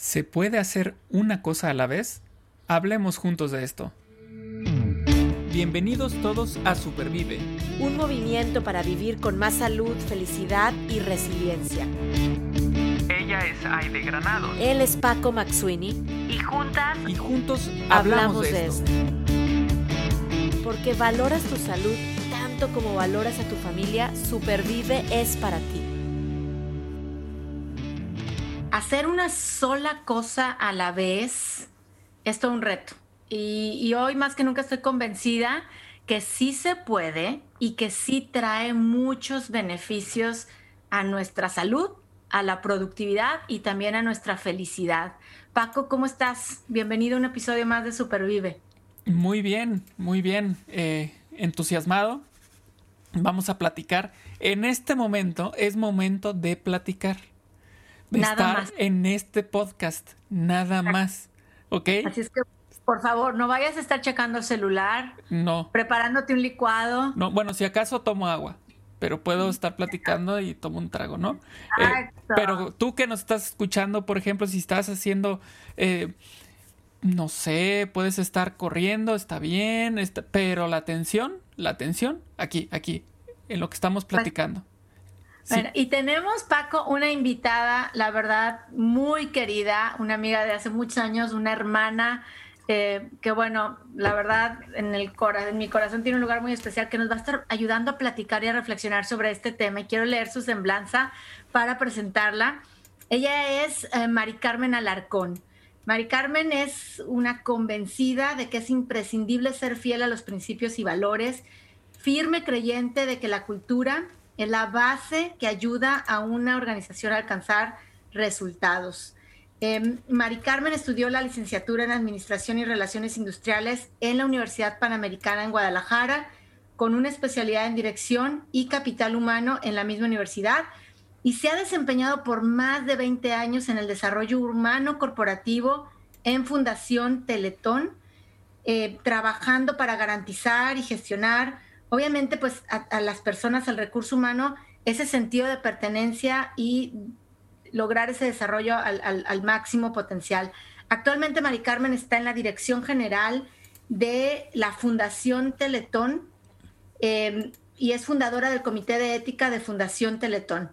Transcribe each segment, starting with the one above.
¿Se puede hacer una cosa a la vez? Hablemos juntos de esto. Bienvenidos todos a Supervive. Un movimiento para vivir con más salud, felicidad y resiliencia. Ella es Aide Granados. Él es Paco Maxuini. Y juntas. Y juntos hablamos, de, esto. Porque valoras tu salud tanto como valoras a tu familia, Supervive es para ti. Hacer una sola cosa a la vez es todo un reto. Y, hoy más que nunca estoy convencida que sí se puede y que sí trae muchos beneficios a nuestra salud, a la productividad y también a nuestra felicidad. Paco, ¿cómo estás? Bienvenido a un episodio más de Supervive. Muy bien, muy bien. Eh, entusiasmado. Vamos a platicar. En este momento es momento de platicar nada estar más. en este podcast, nada más. ¿Ok? Así es que, por favor, no vayas a estar checando el celular. No. Preparándote un licuado. No, bueno, si acaso tomo agua, pero puedo estar platicando y tomo un trago, ¿no? Eh, pero tú que nos estás escuchando, por ejemplo, si estás haciendo. Eh, no sé, puedes estar corriendo, está bien, pero la atención, la atención, aquí, aquí, en lo que estamos pues, platicando. Y tenemos, Paco, una invitada, la verdad, muy querida, una amiga de hace muchos años, una hermana, eh, que bueno, la verdad, en, el en mi corazón tiene un lugar muy especial que nos va a estar ayudando a platicar y a reflexionar sobre este tema. Y quiero leer su semblanza para presentarla. Ella es eh, Mari Carmen Alarcón. Mari Carmen es una convencida de que es imprescindible ser fiel a los principios y valores, firme creyente de que la cultura es la base que ayuda a una organización a alcanzar resultados. Eh, Mari Carmen estudió la licenciatura en Administración y Relaciones Industriales en la Universidad Panamericana en Guadalajara, con una especialidad en Dirección y Capital Humano en la misma universidad, y se ha desempeñado por más de 20 años en el desarrollo humano corporativo en Fundación Teletón, eh, trabajando para garantizar y gestionar obviamente pues a, las personas, al recurso humano, ese sentido de pertenencia y lograr ese desarrollo al, máximo potencial. Actualmente Mari Carmen está en la dirección general de la Fundación Teletón em, y es fundadora del Comité de Ética de Fundación Teletón.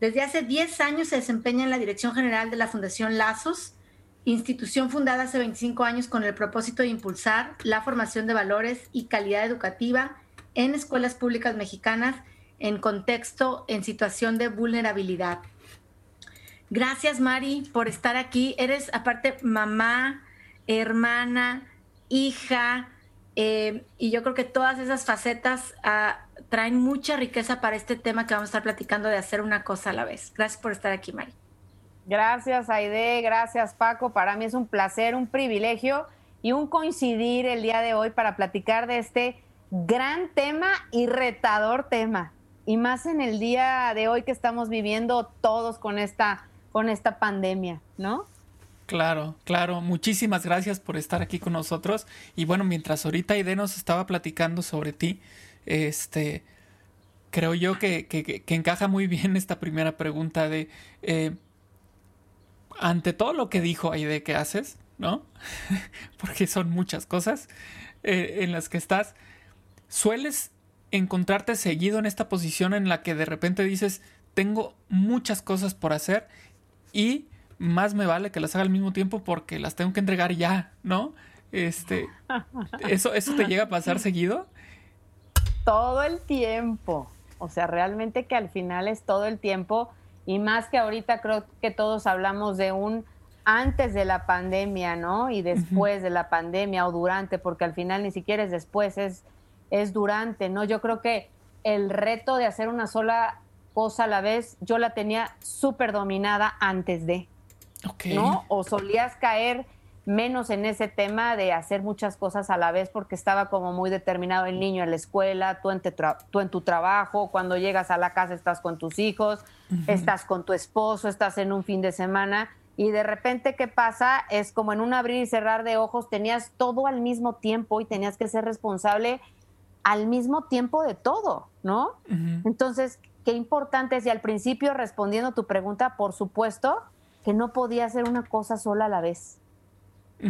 Desde hace 10 años se desempeña en la dirección general de la Fundación Lazos, institución fundada hace 25 años con el propósito de impulsar la formación de valores y calidad educativa en escuelas públicas mexicanas en contexto, en situación de vulnerabilidad. Gracias, Mari, por estar aquí. Eres, aparte, mamá, hermana, hija, eh, y yo creo que todas esas facetas ah, traen mucha riqueza para este tema que vamos a estar platicando de hacer una cosa a la vez. Gracias por estar aquí, Mari. Gracias, Aide. Gracias, Paco. Para mí es un placer, un privilegio y un coincidir el día de hoy para platicar de este gran tema y retador tema. Y más en el día de hoy que estamos viviendo todos con esta, con esta pandemia, ¿no? Claro, claro. Muchísimas gracias por estar aquí con nosotros. Y bueno, mientras ahorita Ide nos estaba platicando sobre ti, este, creo yo que, que, encaja muy bien esta primera pregunta de, eh, ante todo lo que dijo Aide que haces, ¿no? Porque son muchas cosas eh, en las que estás sueles encontrarte seguido en esta posición en la que de repente dices, tengo muchas cosas por hacer y más me vale que las haga al mismo tiempo porque las tengo que entregar ya, ¿no? Este, ¿eso, ¿Eso te llega a pasar seguido? Todo el tiempo. O sea, realmente que al final es todo el tiempo y más que ahorita creo que todos hablamos de un antes de la pandemia, ¿no? Y después de la pandemia o durante, porque al final ni siquiera es después, es es durante, ¿no? Yo creo que el reto de hacer una sola cosa a la vez, yo la tenía súper dominada antes de, ¿no? O solías caer menos en ese tema de hacer muchas cosas a la vez porque estaba como muy determinado el niño en la escuela, tú en, tú en tu trabajo, cuando llegas a la casa estás con tus hijos, estás con tu esposo, estás en un fin de semana y de repente qué pasa es como en un abrir y cerrar de ojos tenías todo al mismo tiempo y tenías que ser responsable al mismo tiempo de todo, ¿no? Entonces, qué importante es, y al principio respondiendo tu pregunta, por supuesto que no podía hacer una cosa sola a la vez,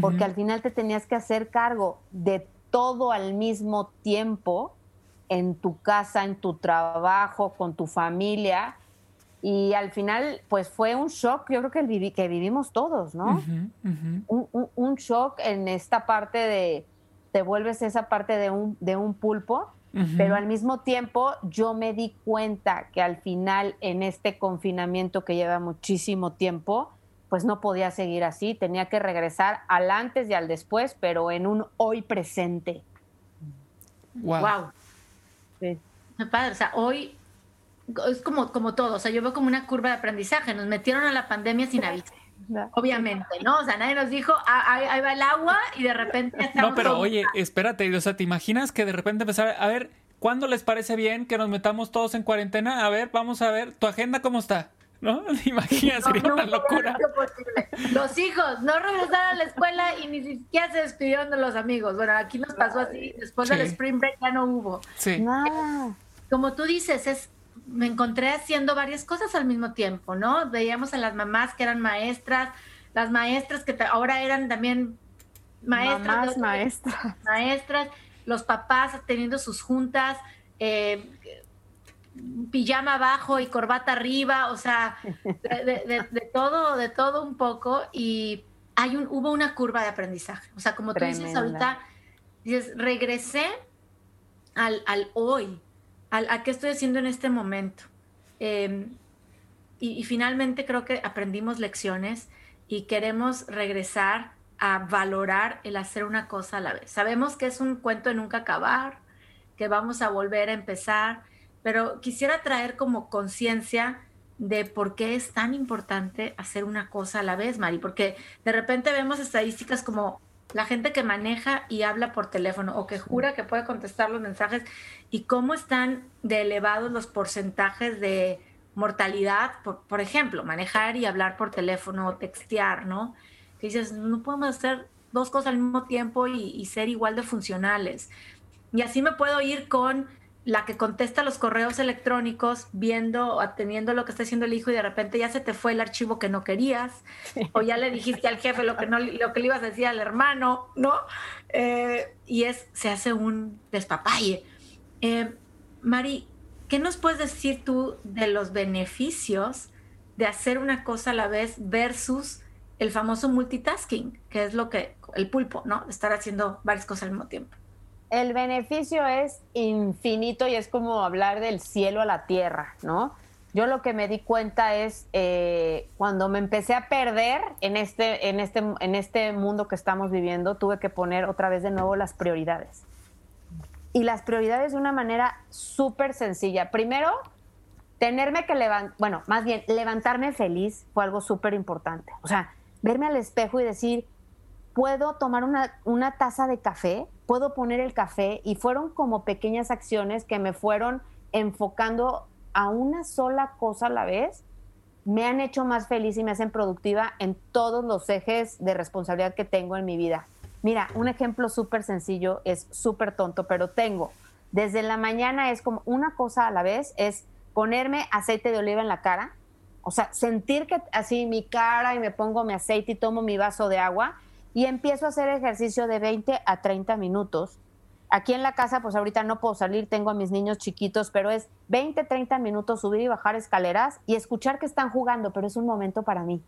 porque al final te tenías que hacer cargo de todo al mismo tiempo en tu casa, en tu trabajo, con tu familia. Y al final, pues fue un shock, yo creo que, el que vivimos todos, ¿no? Un, shock en esta parte de, te vuelves esa parte de un, de un pulpo, pero al mismo tiempo yo me di cuenta que al final en este confinamiento que lleva muchísimo tiempo, pues no podía seguir así, tenía que regresar al antes y al después, pero en un hoy presente. Wow. wow. Sí. Padre, o sea, hoy es como, como todo, o sea, yo veo como una curva de aprendizaje, nos metieron a la pandemia sin aviso. Obviamente, ¿no? O sea, nadie nos dijo, ah, ahí, va el agua y de repente estamos No, pero oye, espérate, o sea, ¿te imaginas que de repente empezar a ver, ¿cuándo les parece bien que nos metamos todos en cuarentena? A ver, vamos a ver, ¿tu agenda cómo está? ¿No? Imagina, sería una locura. Los hijos no regresaron a la escuela y ni siquiera se despidieron de los amigos. Bueno, aquí nos pasó así. Después del Spring Break ya no hubo. Sí. Como tú dices, es me encontré haciendo varias cosas al mismo tiempo, ¿no? Veíamos a las mamás que eran maestras, las maestras que ahora eran también maestras. maestras. Maestras, los papás teniendo sus juntas, eh, pijama abajo y corbata arriba, o sea, de, todo, de todo un poco y hay un, hubo una curva de aprendizaje. O sea, como tú dices ahorita, dices, regresé al, al hoy, al, a qué estoy haciendo en este momento. Em, y, finalmente creo que aprendimos lecciones y queremos regresar a valorar el hacer una cosa a la vez. Sabemos que es un cuento de nunca acabar, que vamos a volver a empezar, pero quisiera traer como conciencia de por qué es tan importante hacer una cosa a la vez, Mari, porque de repente vemos estadísticas como la gente que maneja y habla por teléfono o que jura que puede contestar los mensajes y cómo están de elevados los porcentajes de mortalidad, por, ejemplo, manejar y hablar por teléfono o textear, ¿no? Que dices, no podemos hacer dos cosas al mismo tiempo y, y ser igual de funcionales. Y así me puedo ir con la que contesta los correos electrónicos viendo o atendiendo lo que está haciendo el hijo y de repente ya se te fue el archivo que no querías o ya le dijiste al jefe lo que no lo que le ibas a decir al hermano, ¿no? Eh, y es se hace un despapalle. Eh, Mari, ¿qué nos puedes decir tú de los beneficios de hacer una cosa a la vez versus el famoso multitasking, que es lo que el pulpo, ¿no? Estar haciendo varias cosas al mismo tiempo el beneficio es infinito y es como hablar del cielo a la tierra, ¿no? Yo lo que me di cuenta es eh, cuando me empecé a perder en este, en, este, en este mundo que estamos viviendo, tuve que poner otra vez de nuevo las prioridades. Y las prioridades de una manera súper sencilla. Primero, tenerme que levantar, bueno, más bien levantarme feliz fue algo súper importante. O sea, verme al espejo y decir, puedo tomar una, una taza de café puedo poner el café y fueron como pequeñas acciones que me fueron enfocando a una sola cosa a la vez, me han hecho más feliz y me hacen productiva en todos los ejes de responsabilidad que tengo en mi vida. Mira, un ejemplo súper sencillo, es súper tonto, pero tengo. Desde la mañana es como una cosa a la vez, es ponerme aceite de oliva en la cara, o sea, sentir que así mi cara y me pongo mi aceite y tomo mi vaso de agua y empiezo a hacer ejercicio de 20 a 30 minutos. Aquí en la casa, pues ahorita no puedo salir, tengo a mis niños chiquitos, pero es 20, 30 minutos subir y bajar escaleras y escuchar que están jugando, pero es un momento para mí.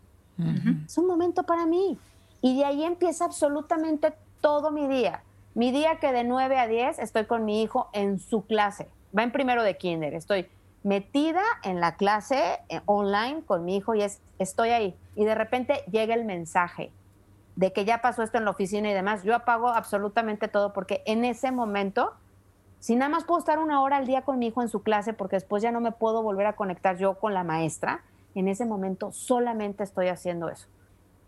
Es un momento para mí. Y de ahí empieza absolutamente todo mi día. Mi día que de 9 a 10 estoy con mi hijo en su clase. Va en primero de kinder. Estoy metida en la clase eh, online con mi hijo y es, estoy ahí. Y de repente llega el mensaje de que ya pasó esto en la oficina y demás, yo apago absolutamente todo porque en ese momento, si nada más puedo estar una hora al día con mi hijo en su clase porque después ya no me puedo volver a conectar yo con la maestra, en ese momento solamente estoy haciendo eso.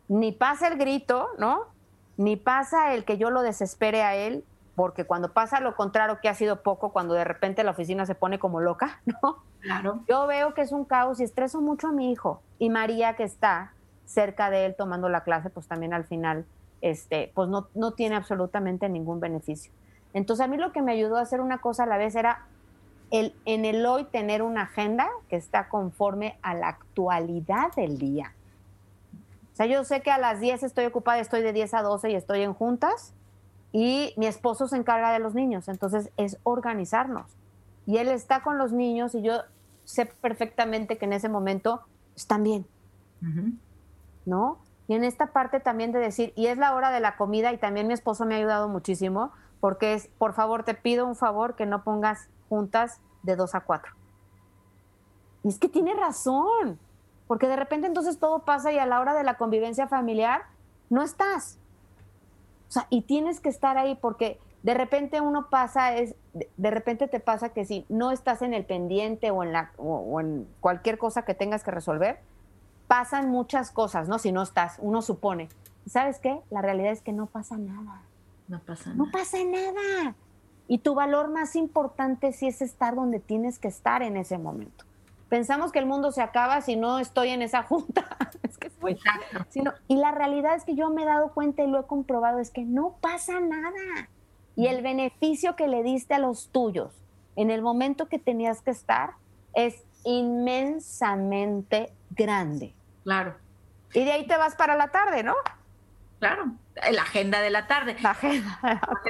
Ni pasa el grito, ¿no? Ni pasa el que yo lo desespere a él, porque cuando pasa lo contrario, que ha sido poco, cuando de repente la oficina se pone como loca, ¿no? Claro. Yo veo que es un caos y estreso mucho a mi hijo. Y María, que está cerca de él tomando la clase, pues también al final, este, pues no, no tiene absolutamente ningún beneficio. Entonces a mí lo que me ayudó a hacer una cosa a la vez era el, en el hoy tener una agenda que está conforme a la actualidad del día. O sea, yo sé que a las 10 estoy ocupada, estoy de 10 a 12 y estoy en juntas y mi esposo se encarga de los niños, entonces es organizarnos. Y él está con los niños y yo sé perfectamente que en ese momento están bien, ¿no? Y en esta parte también de decir, y es la hora de la comida y también mi esposo me ha ayudado muchísimo, porque es, por favor, te pido un favor que no pongas juntas de 2 a 4. Y es que tiene razón, porque de repente entonces todo pasa y a la hora de la convivencia familiar no estás. O sea, y tienes que estar ahí porque de repente uno pasa, es, de repente te pasa que si no estás en el pendiente o en, la, o, en cualquier cosa que tengas que resolver, pasan muchas cosas, ¿no? Si no estás, uno supone. ¿Sabes qué? La realidad es que no pasa nada. No pasa nada. No pasa nada. Y tu valor más importante sí es estar donde tienes que estar en ese momento. Pensamos que el mundo se acaba si no estoy en esa junta. es que Sino, y la realidad es que yo me he dado cuenta y lo he comprobado, es que no pasa nada y el beneficio que le diste a los tuyos en el momento que tenías que estar es inmensamente grande. Claro. Y de ahí te vas para la tarde, ¿no? Claro, la agenda de la tarde. La agenda.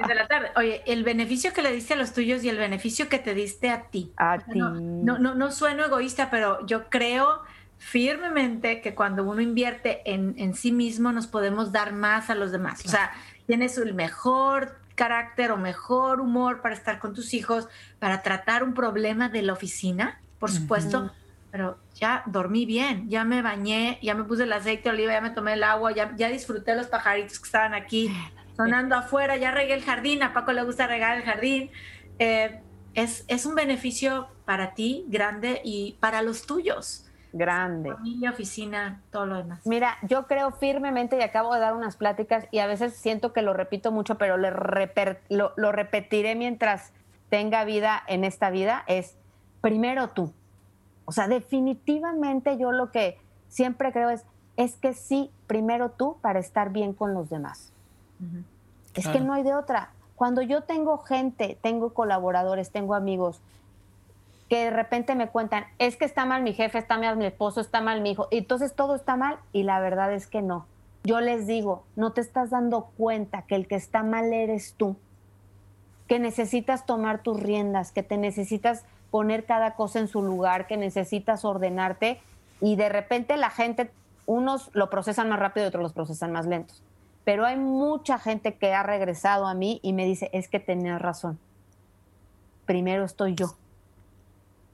de la tarde. Oye, el beneficio que le diste a los tuyos y el beneficio que te diste a ti. A ti. No, no, no, sueno egoísta, pero yo creo firmemente que cuando uno invierte en, en sí mismo nos podemos dar más a los demás. O sea, tienes el mejor carácter o mejor humor para estar con tus hijos, para tratar un problema de la oficina, por supuesto, pero ya dormí bien, ya me bañé, ya me puse el aceite de oliva, ya me tomé el agua, ya, ya disfruté los pajaritos que estaban aquí sonando afuera, ya regué el jardín, a Paco le gusta regar el jardín. Eh, es, es un beneficio para ti grande y para los tuyos grande. Familia, oficina, todo lo demás. Mira, yo creo firmemente y acabo de dar unas pláticas y a veces siento que lo repito mucho, pero lo, lo repetiré mientras tenga vida en esta vida, es primero tú. O sea, definitivamente yo lo que siempre creo es, es que sí, primero tú para estar bien con los demás. Es que no hay de otra. Cuando yo tengo gente, tengo colaboradores, tengo amigos que de repente me cuentan, es que está mal mi jefe, está mal mi esposo, está mal mi hijo, y entonces todo está mal y la verdad es que no. Yo les digo, no te estás dando cuenta que el que está mal eres tú, que necesitas tomar tus riendas, que te necesitas poner cada cosa en su lugar, que necesitas ordenarte y de repente la gente, unos lo procesan más rápido y otros los procesan más lentos. Pero hay mucha gente que ha regresado a mí y me dice, es que tenías razón. Primero estoy yo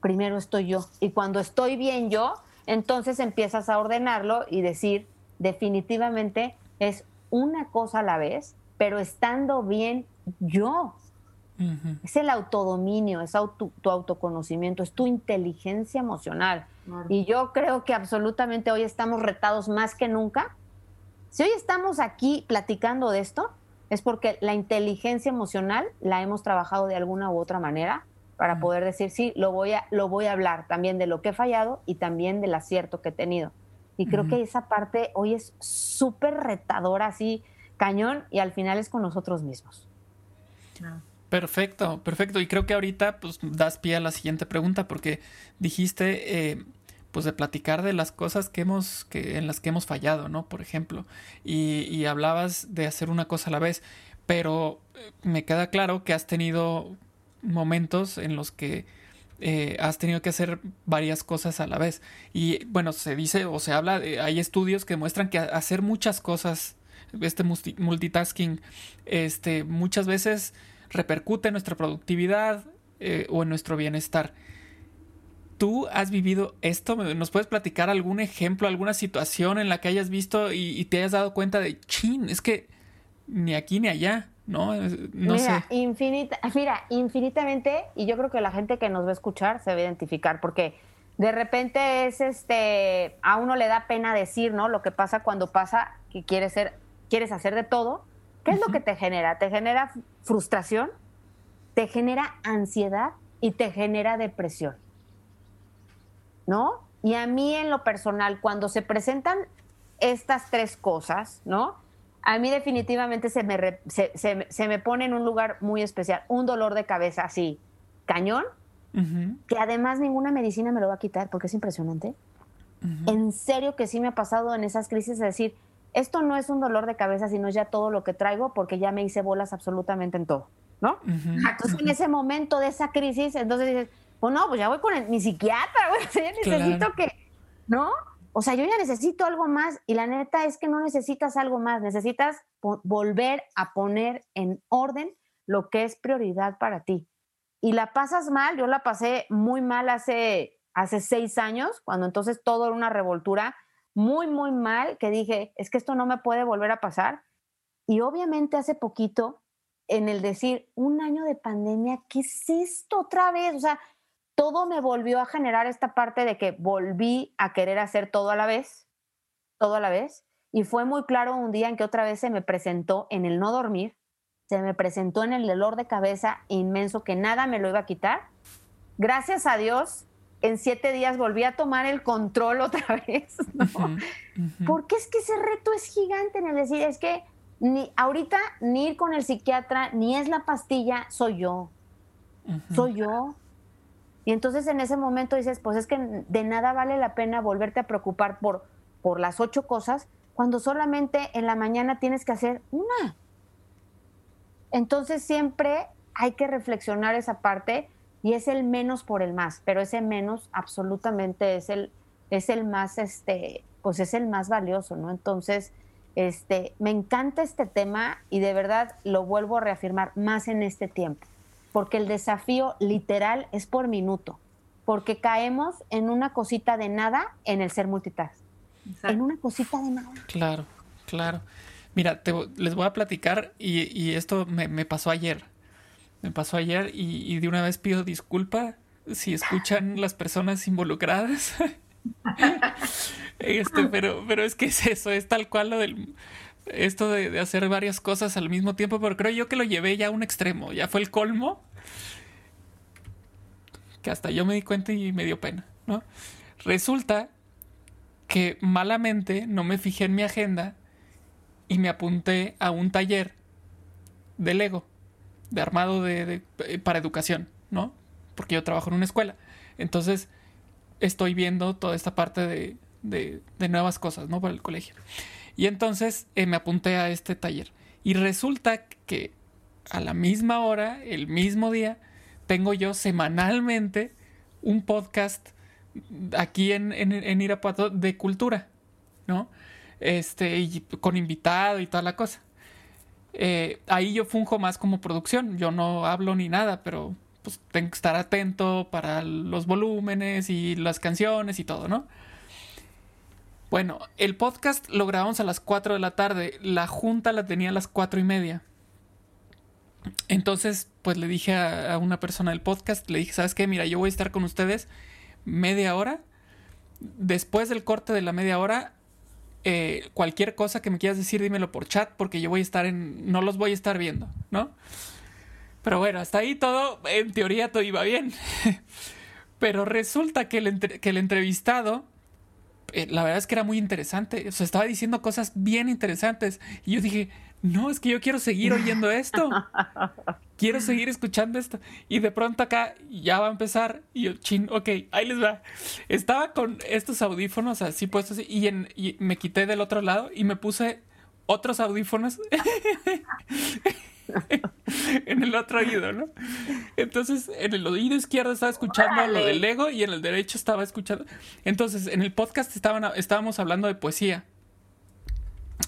primero estoy yo. Y cuando estoy bien yo, entonces empiezas a ordenarlo y decir, definitivamente es una cosa a la vez, pero estando bien yo. Es el autodominio, es tu autoconocimiento, es tu inteligencia emocional. Y yo creo que absolutamente hoy estamos retados más que nunca. Si hoy estamos aquí platicando de esto, es porque la inteligencia emocional la hemos trabajado de alguna u otra manera para poder decir, sí, lo voy, a, lo voy a hablar también de lo que he fallado y también del acierto que he tenido. Y creo que esa parte hoy es súper retadora, así, cañón, y al final es con nosotros mismos. Perfecto, perfecto. Y creo que ahorita pues das pie a la siguiente pregunta porque dijiste eh, pues de platicar de las cosas que hemos, que, en las que hemos fallado, ¿no? Por ejemplo. Y, y hablabas de hacer una cosa a la vez. Pero eh, me queda claro que has tenido momentos en los que eh, has tenido que hacer varias cosas a la vez. Y bueno, se dice o se habla, hay estudios que muestran que hacer muchas cosas, este multitasking, este, muchas veces repercute en nuestra productividad eh, o en nuestro bienestar. ¿Tú has vivido esto? ¿Nos puedes platicar algún ejemplo, alguna situación en la que hayas visto y, y te hayas dado cuenta de, chin, es que ni aquí ni allá? ¿no? No mira, sé. Infinita, mira, infinitamente, y yo creo que la gente que nos va a escuchar se va a identificar, porque de repente es este, a uno le da pena decir, ¿no? Lo que pasa cuando pasa que quieres ser, quieres hacer de todo. ¿Qué es lo que te genera? Te genera frustración, te genera ansiedad y te genera depresión. ¿No? Y a mí en lo personal, cuando se presentan estas tres cosas, ¿no? a mí definitivamente se me, se, me pone en un lugar muy especial, un dolor de cabeza así, cañón, que además ninguna medicina me lo va a quitar porque es impresionante. En serio que sí me ha pasado en esas crisis de decir, esto no es un dolor de cabeza, sino ya todo lo que traigo porque ya me hice bolas absolutamente en todo, ¿no? Entonces en ese momento de esa crisis, entonces dices, pues no, pues ya voy con mi psiquiatra, güey, necesito que, ¿no? O sea, yo ya necesito algo más y la neta es que no necesitas algo más, necesitas volver a poner en orden lo que es prioridad para ti. Y la pasas mal, yo la pasé muy mal hace, hace seis años, cuando entonces todo era una revoltura, muy, muy mal, que dije, es que esto no me puede volver a pasar. Y obviamente hace poquito, en el decir, un año de pandemia, ¿qué es esto otra vez? O sea, todo me volvió a generar esta parte de que volví a querer hacer todo a la vez, todo a la vez. Y fue muy claro un día en que otra vez se me presentó en el no dormir, se me presentó en el dolor de cabeza inmenso que nada me lo iba a quitar. Gracias a Dios, en siete días volví a tomar el control otra vez, Porque es que ese reto es gigante en el decir, es que ni ahorita ni ir con el psiquiatra, ni es la pastilla, soy yo. Soy yo. Y entonces en ese momento dices, pues es que de nada vale la pena volverte a preocupar por, por las ocho cosas cuando solamente en la mañana tienes que hacer una. Entonces siempre hay que reflexionar esa parte y es el menos por el más, pero ese menos absolutamente es el, es el más, este, pues es el más valioso, ¿no? Entonces, este, me encanta este tema y de verdad lo vuelvo a reafirmar más en este tiempo porque el desafío literal es por minuto, porque caemos en una cosita de nada en el ser multitask. En una cosita de nada. Claro, claro. Mira, les voy a platicar y, esto me, pasó ayer. Me pasó ayer y, de una vez pido disculpa si escuchan las personas involucradas. este, pero, pero es que es eso, es tal cual lo del esto de, hacer varias cosas al mismo tiempo, pero creo yo que lo llevé ya a un extremo, ya fue el colmo, que hasta yo me di cuenta y me dio pena, ¿no? Resulta que malamente no me fijé en mi agenda y me apunté a un taller de Lego, de armado de, eh, para educación, ¿no? Porque yo trabajo en una escuela. Entonces, estoy viendo toda esta parte de, de nuevas cosas, ¿no? Para el colegio. Y entonces eh, me apunté a este taller. Y resulta que a la misma hora, el mismo día, tengo yo semanalmente un podcast aquí en, en, Irapuato de cultura, ¿no? Este, y con invitado y toda la cosa. Eh, ahí yo funjo más como producción, yo no hablo ni nada, pero pues tengo que estar atento para los volúmenes y las canciones y todo, ¿no? Bueno, el podcast lo grabamos a las 4 de la tarde. La junta la tenía a las cuatro y media. Entonces, pues le dije a, una persona del podcast, le dije, ¿sabes qué? Mira, yo voy a estar con ustedes media hora. Después del corte de la media hora, eh, cualquier cosa que me quieras decir, dímelo por chat, porque yo voy a estar en. No los voy a estar viendo, ¿no? Pero bueno, hasta ahí todo, en teoría todo iba bien. Pero resulta que el, que el entrevistado eh, la verdad es que era muy interesante. O sea, estaba diciendo cosas bien interesantes. Y yo dije, no, es que yo quiero seguir oyendo esto. quiero seguir escuchando esto. Y de pronto acá ya va a empezar. Y yo, chin, ok, ahí les va. Estaba con estos audífonos así puestos y, en, y me quité del otro lado y me puse otros audífonos. en el otro oído, ¿no? Entonces, en el oído izquierdo estaba escuchando lo del ego y en el derecho estaba escuchando. Entonces, en el podcast estaban, estábamos hablando de poesía.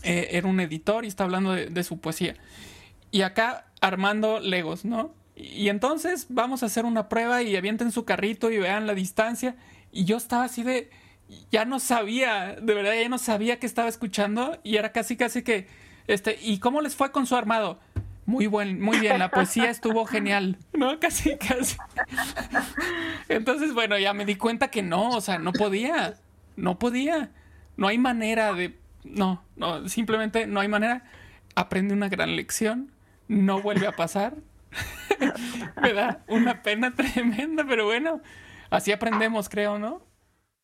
Eh, era un editor y estaba hablando de, su poesía. Y acá armando legos, ¿no? Y, entonces vamos a hacer una prueba y avienten su carrito y vean la distancia. Y yo estaba así de. Ya no sabía, de verdad, ya no sabía que estaba escuchando. Y era casi, casi que. Este, ¿y cómo les fue con su armado? Muy buen, muy bien, la poesía estuvo genial, ¿no? Casi, casi. Entonces, bueno, ya me di cuenta que no, o sea, no podía, no podía, no hay manera de, no, no, simplemente no hay manera. Aprende una gran lección, no vuelve a pasar. me da una pena tremenda, pero bueno, así aprendemos, creo, ¿no?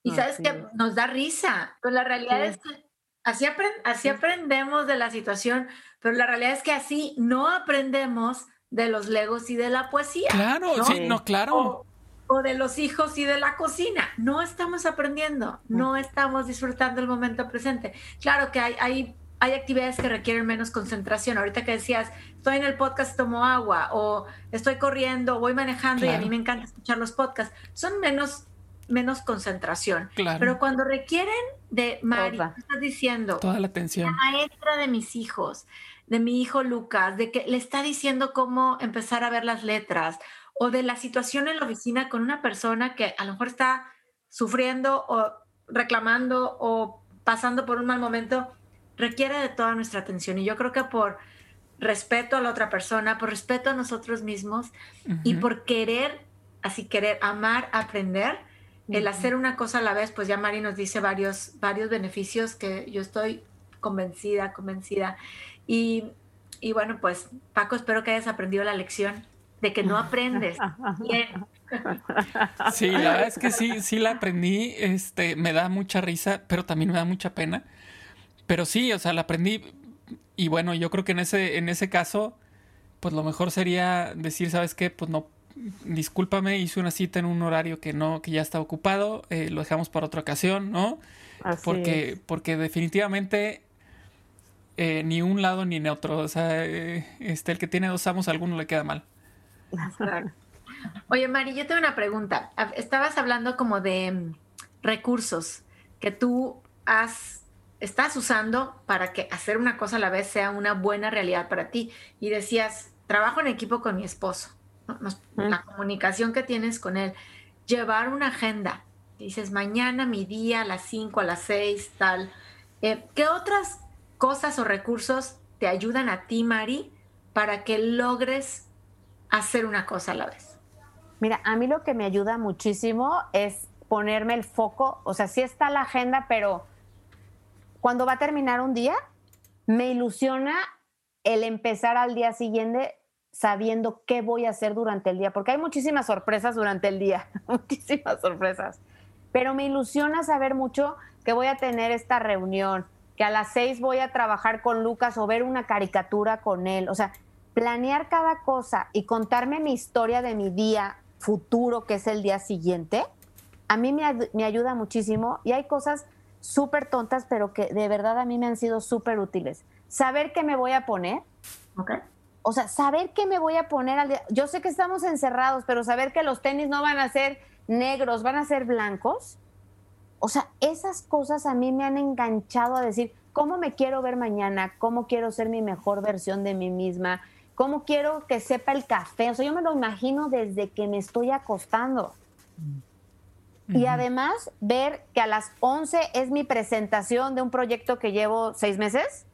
Y sabes que nos da risa, pero la realidad es que así, así aprendemos de la situación, pero la realidad es que así no aprendemos de los legos y de la poesía. Claro, sí, no, claro. o de los hijos y de la cocina. No estamos aprendiendo, no estamos disfrutando el momento presente. Claro que hay, hay, hay actividades que requieren menos concentración. Ahorita que decías, estoy en el podcast, tomo agua, o estoy corriendo, voy manejando y a mí me encanta escuchar los podcasts. Son menos menos concentración. Pero cuando requieren de Mari, estás diciendo, toda la atención. La maestra de mis hijos, de mi hijo Lucas, de que le está diciendo cómo empezar a ver las letras, o de la situación en la oficina con una persona que a lo mejor está sufriendo o reclamando o pasando por un mal momento, requiere de toda nuestra atención. Y yo creo que por respeto a la otra persona, por respeto a nosotros mismos y por querer, así querer amar, aprender, el hacer una cosa a la vez, pues ya Mari nos dice varios, varios beneficios que yo estoy convencida, convencida. Y, y bueno, pues Paco, espero que hayas aprendido la lección de que no aprendes. Bien. Sí, la verdad es que sí, sí la aprendí. Este, me da mucha risa, pero también me da mucha pena. Pero sí, o sea, la aprendí. Y bueno, yo creo que en ese, en ese caso, pues lo mejor sería decir, ¿sabes qué? Pues no, discúlpame, hice una cita en un horario que no, que ya está ocupado, eh, lo dejamos para otra ocasión, ¿no? porque, porque definitivamente eh, ni un lado ni en otro. O sea, eh, este, el que tiene dos amos a alguno le queda mal. Oye, Mari, yo tengo una pregunta. Estabas hablando como de mm, recursos que tú has, estás usando para que hacer una cosa a la vez sea una buena realidad para ti. Y decías, trabajo en equipo con mi esposo la comunicación que tienes con él, llevar una agenda. Dices, mañana mi día a las 5, a las 6, tal. Eh, ¿Qué otras cosas o recursos te ayudan a ti, Mari, para que logres hacer una cosa a la vez? Mira, a mí lo que me ayuda muchísimo es ponerme el foco, o sea, sí está la agenda, pero cuando va a terminar un día, me ilusiona el empezar al día siguiente sabiendo qué voy a hacer durante el día, porque hay muchísimas sorpresas durante el día, muchísimas sorpresas. Pero me ilusiona saber mucho que voy a tener esta reunión, que a las seis voy a trabajar con Lucas o ver una caricatura con él. O sea, planear cada cosa y contarme mi historia de mi día futuro, que es el día siguiente, a mí me, me ayuda muchísimo y hay cosas súper tontas, pero que de verdad a mí me han sido súper útiles. Saber qué me voy a poner. Okay o sea, saber qué me voy a poner al día. Yo sé que estamos encerrados, pero saber que los tenis no van a ser negros, van a ser blancos. O sea, esas cosas a mí me han enganchado a decir, ¿cómo me quiero ver mañana? ¿Cómo quiero ser mi mejor versión de mí misma? ¿Cómo quiero que sepa el café? O sea, yo me lo imagino desde que me estoy acostando. Y además, ver que a las 11 es mi presentación de un proyecto que llevo seis meses,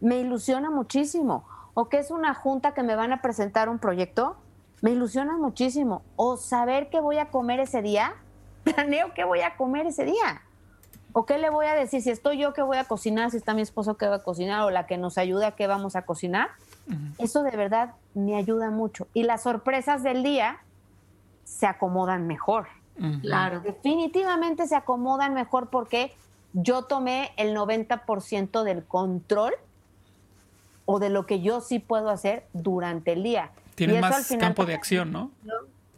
me ilusiona muchísimo o que es una junta que me van a presentar un proyecto, me ilusiona muchísimo. O saber qué voy a comer ese día, planeo qué voy a comer ese día. O qué le voy a decir, si estoy yo, qué voy a cocinar, si está mi esposo, qué va a cocinar, o la que nos ayuda, qué vamos a cocinar. Eso de verdad me ayuda mucho. Y las sorpresas del día se acomodan mejor. Claro. Definitivamente se acomodan mejor porque yo tomé el 90% del control o de lo que yo sí puedo hacer durante el día. Tiene más campo de acción, ¿no?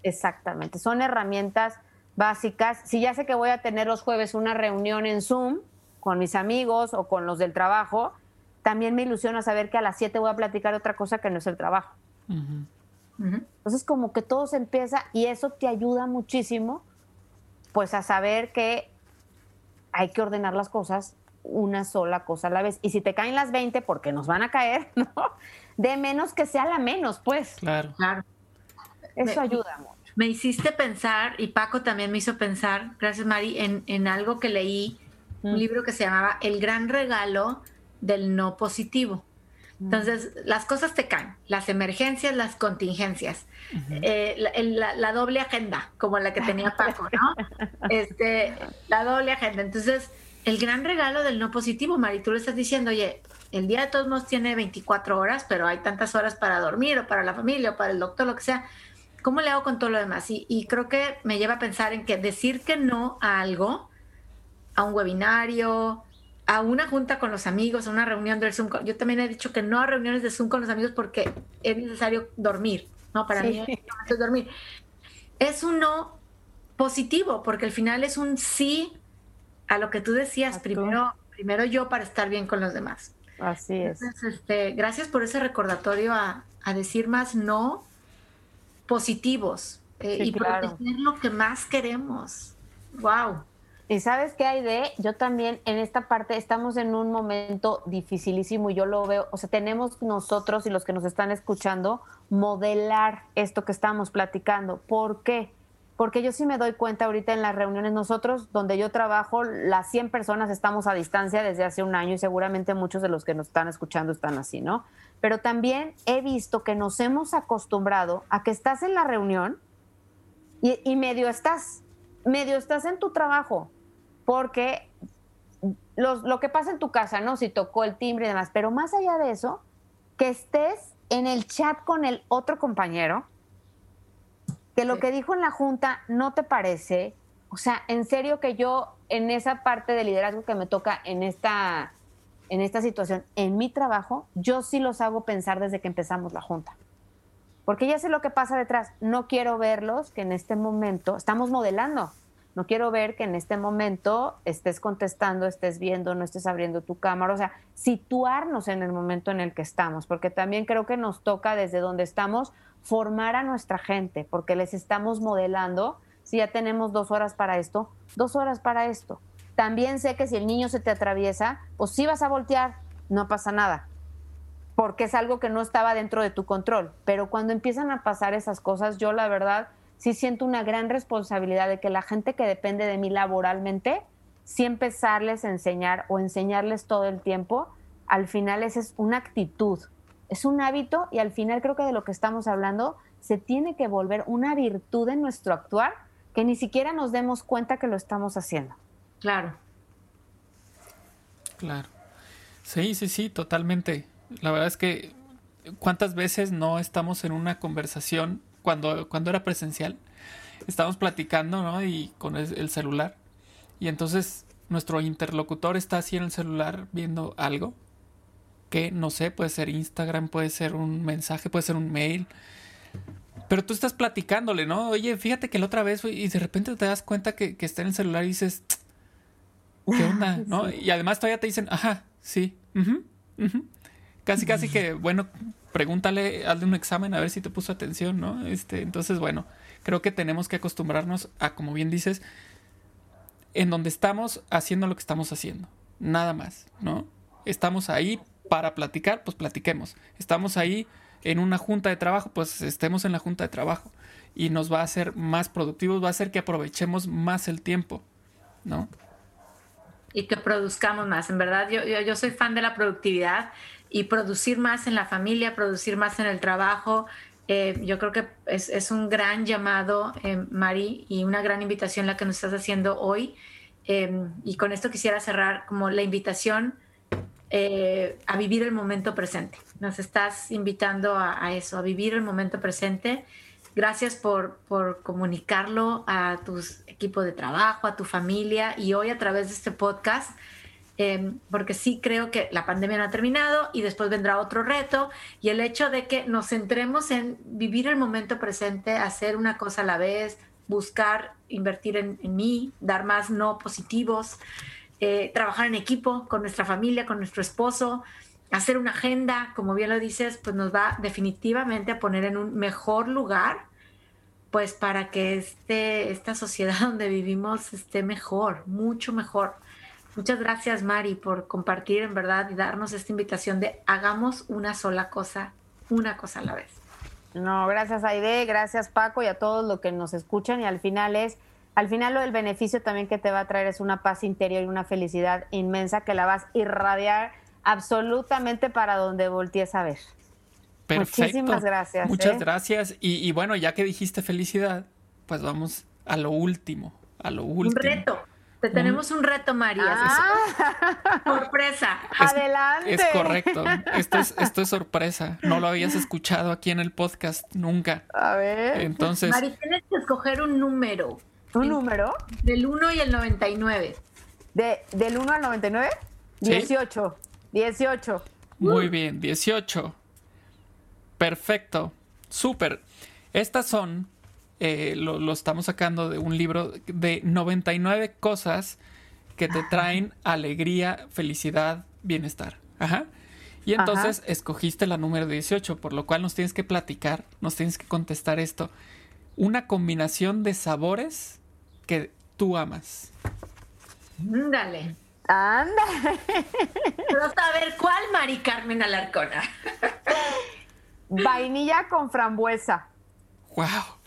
Exactamente, son herramientas básicas. Si ya sé que voy a tener los jueves una reunión en Zoom con mis amigos o con los del trabajo, también me ilusiona saber que a las 7 voy a platicar otra cosa que no es el trabajo. Entonces como que todo se empieza y eso te ayuda muchísimo pues a saber que hay que ordenar las cosas una sola cosa a la vez. Y si te caen las 20, porque nos van a caer, ¿no? De menos que sea la menos, pues. Claro. Claro. Eso ayuda mucho. Me hiciste pensar, y Paco también me hizo pensar, gracias Mari, en, en algo que leí, un mm. libro que se llamaba El gran regalo del no positivo. Entonces, las cosas te caen, las emergencias, las contingencias, eh, la, la, doble agenda, como la que tenía Paco, ¿no? Este, la doble agenda. Entonces, el gran regalo del no positivo, Mari, tú le estás diciendo, oye, el día de todos modos tiene 24 horas, pero hay tantas horas para dormir o para la familia o para el doctor, lo que sea. ¿Cómo le hago con todo lo demás? Y, creo que me lleva a pensar en que decir que no a algo, a un webinario, a una junta con los amigos, a una reunión del Zoom. Yo también he dicho que no a reuniones de Zoom con los amigos porque es necesario dormir, ¿no? Para mí es dormir. Es un no positivo, porque al final es un sí a lo que tú decías, primero, primero yo para estar bien con los demás. Así es. este, gracias por ese recordatorio a, decir más no positivos eh, y proteger lo que más queremos. Wow. Y sabes qué hay de, yo también en esta parte estamos en un momento dificilísimo y yo lo veo, o sea, tenemos nosotros y los que nos están escuchando modelar esto que estamos platicando. ¿Por qué? Porque yo sí me doy cuenta ahorita en las reuniones, nosotros donde yo trabajo, las 100 personas estamos a distancia desde hace un año y seguramente muchos de los que nos están escuchando están así, ¿no? Pero también he visto que nos hemos acostumbrado a que estás en la reunión y, y medio estás, medio estás en tu trabajo porque lo que pasa en tu casa, ¿no? Si tocó el timbre y demás, pero más allá de eso, que estés en el chat con el otro compañero, que lo que dijo en la junta no te parece, o sea, en serio que yo en esa parte de liderazgo que me toca en esta, en esta situación, en mi trabajo, yo sí los hago pensar desde que empezamos la junta. Porque ya sé lo que pasa detrás. No quiero verlos que en este momento estamos modelando. No quiero ver que en este momento estés contestando, estés viendo, no estés abriendo tu cámara. O sea, situarnos en el momento en el que estamos, porque también creo que nos toca desde donde estamos formar a nuestra gente, porque les estamos modelando. Si ya tenemos dos horas para esto, dos horas para esto. También sé que si el niño se te atraviesa, pues sí vas a voltear, no pasa nada, porque es algo que no estaba dentro de tu control. Pero cuando empiezan a pasar esas cosas, yo la verdad sí siento una gran responsabilidad de que la gente que depende de mí laboralmente, sí empezarles a enseñar o enseñarles todo el tiempo, al final esa es una actitud, es un hábito y al final creo que de lo que estamos hablando se tiene que volver una virtud en nuestro actuar que ni siquiera nos demos cuenta que lo estamos haciendo. Claro. Claro. Sí, sí, sí, totalmente. La verdad es que cuántas veces no estamos en una conversación cuando, cuando era presencial, estábamos platicando, ¿no? Y con el, celular. Y entonces nuestro interlocutor está así en el celular viendo algo que no sé, puede ser Instagram, puede ser un mensaje, puede ser un mail. Pero tú estás platicándole, ¿no? Oye, fíjate que la otra vez, y de repente te das cuenta que, está en el celular y dices, ¿qué onda? ¿No? Y además todavía te dicen, ajá, sí, casi, casi que, bueno, pregúntale, hazle un examen a ver si te puso atención, ¿no? Este, entonces, bueno, creo que tenemos que acostumbrarnos a, como bien dices, en donde estamos haciendo lo que estamos haciendo, nada más, ¿no? Estamos ahí para platicar, pues platiquemos. Estamos ahí en una junta de trabajo, pues estemos en la junta de trabajo y nos va a hacer más productivos, va a hacer que aprovechemos más el tiempo, ¿no? Y que produzcamos más. En verdad, yo, yo, yo soy fan de la productividad y producir más en la familia, producir más en el trabajo. Eh, yo creo que es, un gran llamado, eh, Mari, y una gran invitación la que nos estás haciendo hoy. Em, y con esto quisiera cerrar como la invitación eh, a vivir el momento presente. Nos estás invitando a, eso, a vivir el momento presente. Gracias por, por comunicarlo a tu equipo de trabajo, a tu familia y hoy a través de este podcast Em, porque sí creo que la pandemia no ha terminado y después vendrá otro reto y el hecho de que nos centremos en vivir el momento presente, hacer una cosa a la vez, buscar invertir en, mí, dar más no positivos, eh, trabajar en equipo con nuestra familia, con nuestro esposo, hacer una agenda, como bien lo dices, pues nos va definitivamente a poner en un mejor lugar, pues para que este, esta sociedad donde vivimos esté mejor, mucho mejor. Muchas gracias, Mari, por compartir en verdad y darnos esta invitación de hagamos una sola cosa, una cosa a la vez. No, gracias Aide, gracias Paco y a todos los que nos escuchan y al final es, al final lo del beneficio también que te va a traer es una paz interior y una felicidad inmensa que la vas a irradiar absolutamente para donde voltees a ver. Perfecto. Muchísimas gracias. Muchas ¿eh? gracias. Y, y, bueno, ya que dijiste felicidad, pues vamos a lo último, a lo último. Un reto. Te tenemos un reto, María. Ah. Sorpresa. Adelante. Es correcto. Esto es, esto es sorpresa. No lo habías escuchado aquí en el podcast nunca. A ver. Entonces. Mari, tienes que escoger un número. ¿Un número? Del 1 y el 99. ¿De, ¿Del 1 al 99? 18. 18. Muy bien, 18. Perfecto. Súper. Estas son eh, lo, lo, estamos sacando de un libro de 99 cosas que te traen alegría, felicidad, bienestar. Ajá. Y entonces escogiste la número 18, por lo cual nos tienes que platicar, nos tienes que contestar esto. Una combinación de sabores que tú amas. Ándale. Ándale. Quiero saber cuál, Mari Carmen Alarcona. Vainilla con frambuesa. Wow.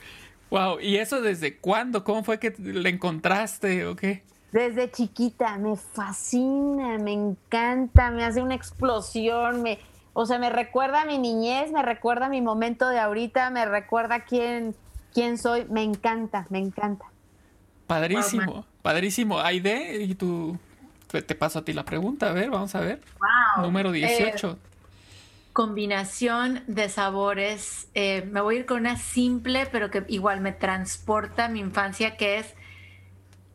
Wow. ¿Y eso desde cuándo? ¿Cómo fue que le encontraste o qué? Desde chiquita, me fascina, me encanta, me hace una explosión, me, o sea, me recuerda a mi niñez, me recuerda a mi momento de ahorita, me recuerda quién, quién soy, me encanta, me encanta. Padrísimo, padrísimo. Aide, y tú, te paso a ti la pregunta, a ver, vamos a ver. Wow. Número 18. Eh, combinación de sabores. Eh, me voy a ir con una simple, pero que igual me transporta a mi infancia, que es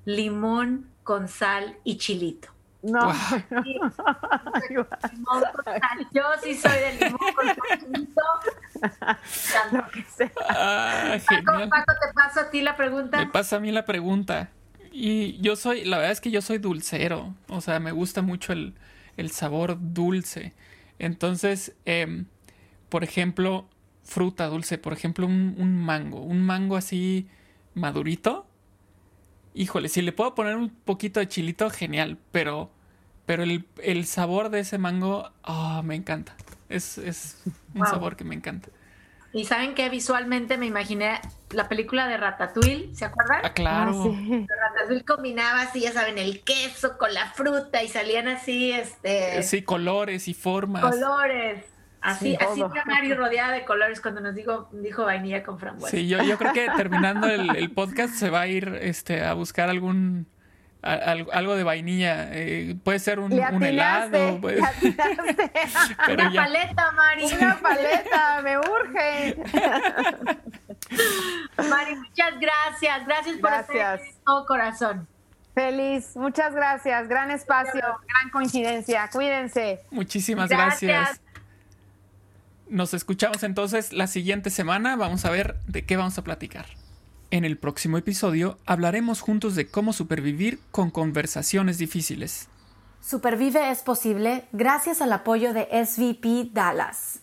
limón con sal y chilito. No. limón con sal. Yo sí soy de limón con sal y chilito. Lo que sea. Ah, Paco, Paco, te paso a ti la pregunta. Me pasa a mí la pregunta. Y yo soy, la verdad es que yo soy dulcero. O sea, me gusta mucho el, el sabor dulce. Entonces, eh, por ejemplo, fruta dulce, por ejemplo, un, un, mango, un mango así madurito. Híjole, si le puedo poner un poquito de chilito, genial, pero, pero el, el sabor de ese mango, oh, me encanta. Es, es un wow. sabor que me encanta. Y saben que visualmente me imaginé la película de Ratatouille, ¿se acuerdan? Ah, claro. Ah, sí. Ratatouille combinaba así, ya saben, el queso con la fruta y salían así, este... Sí, colores y formas. Colores. Así, sí, así fue Mari rodeada de colores cuando nos dijo, dijo vainilla con frambuesa. Sí, yo, yo creo que terminando el, el, podcast se va a ir este, a buscar algún algo de vainilla. Eh, puede ser un, un helado. Una ya... paleta, Mari. Una paleta, me urge. Mari, muchas gracias. Gracias por estar todo corazón. Feliz, muchas gracias. Gran espacio, gran coincidencia. Cuídense. Muchísimas gracias. gracias. Nos escuchamos entonces la siguiente semana. Vamos a ver de qué vamos a platicar. En el próximo episodio hablaremos juntos de cómo supervivir con conversaciones difíciles. Supervive es posible gracias al apoyo de SVP Dallas.